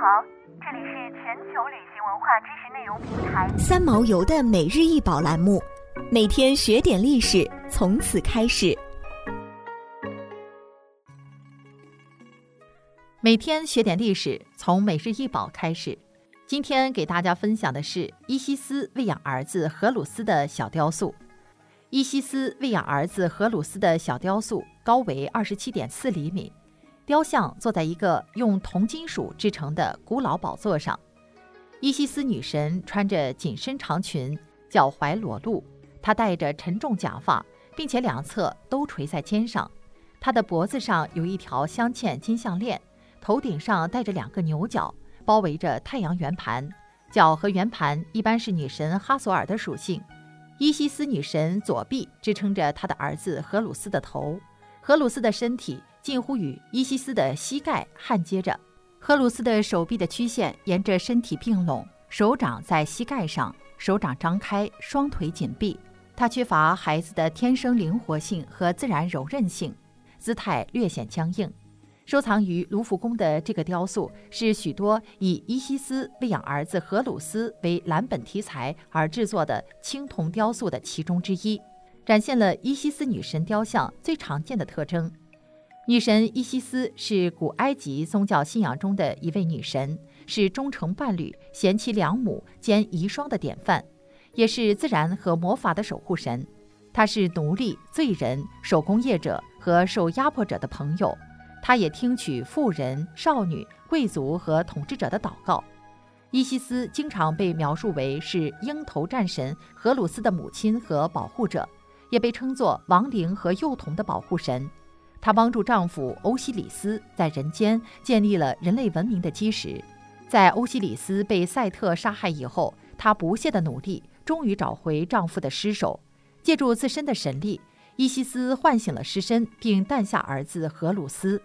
好，这里是全球旅行文化知识内容平台三毛游的每日一宝栏目，每天学点历史，从此开始。每天学点历史，从每日一宝开始。今天给大家分享的是伊西斯喂养儿子荷鲁斯的小雕塑。伊西斯喂养儿子荷鲁斯的小雕塑高为二十七点四厘米。雕像坐在一个用铜金属制成的古老宝座上，伊西斯女神穿着紧身长裙，脚踝裸露。她戴着沉重假发，并且两侧都垂在肩上。她的脖子上有一条镶嵌金项链，头顶上戴着两个牛角，包围着太阳圆盘。角和圆盘一般是女神哈索尔的属性。伊西斯女神左臂支撑着她的儿子荷鲁斯的头，荷鲁斯的身体。近乎与伊西斯的膝盖焊接着，荷鲁斯的手臂的曲线沿着身体并拢，手掌在膝盖上，手掌张开，双腿紧闭。他缺乏孩子的天生灵活性和自然柔韧性，姿态略显僵硬。收藏于卢浮宫的这个雕塑是许多以伊西斯喂养儿子荷鲁斯为蓝本题材而制作的青铜雕塑的其中之一，展现了伊西斯女神雕像最常见的特征。女神伊西斯是古埃及宗教信仰中的一位女神，是忠诚伴侣、贤妻良母兼遗孀的典范，也是自然和魔法的守护神。她是奴隶、罪人、手工业者和受压迫者的朋友。她也听取妇人、少女、贵族和统治者的祷告。伊西斯经常被描述为是鹰头战神荷鲁斯的母亲和保护者，也被称作亡灵和幼童的保护神。她帮助丈夫欧西里斯在人间建立了人类文明的基石。在欧西里斯被赛特杀害以后，她不懈的努力，终于找回丈夫的尸首。借助自身的神力，伊西斯唤醒了尸身，并诞下儿子荷鲁斯。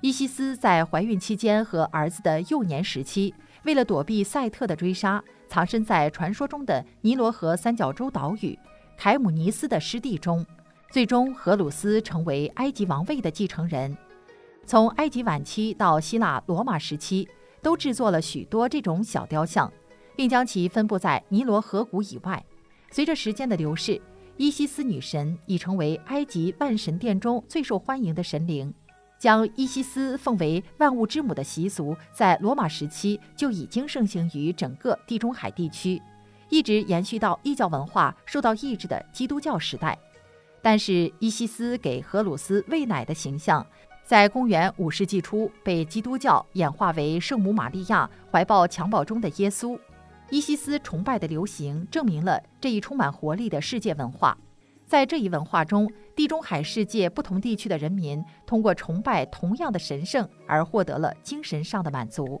伊西斯在怀孕期间和儿子的幼年时期，为了躲避赛特的追杀，藏身在传说中的尼罗河三角洲岛屿凯姆尼斯的湿地中。最终，荷鲁斯成为埃及王位的继承人。从埃及晚期到希腊、罗马时期，都制作了许多这种小雕像，并将其分布在尼罗河谷以外。随着时间的流逝，伊西斯女神已成为埃及万神殿中最受欢迎的神灵。将伊西斯奉为万物之母的习俗，在罗马时期就已经盛行于整个地中海地区，一直延续到异教文化受到抑制的基督教时代。但是伊西斯给荷鲁斯喂奶的形象，在公元五世纪初被基督教演化为圣母玛利亚怀抱襁褓中的耶稣。伊西斯崇拜的流行，证明了这一充满活力的世界文化。在这一文化中，地中海世界不同地区的人民通过崇拜同样的神圣而获得了精神上的满足。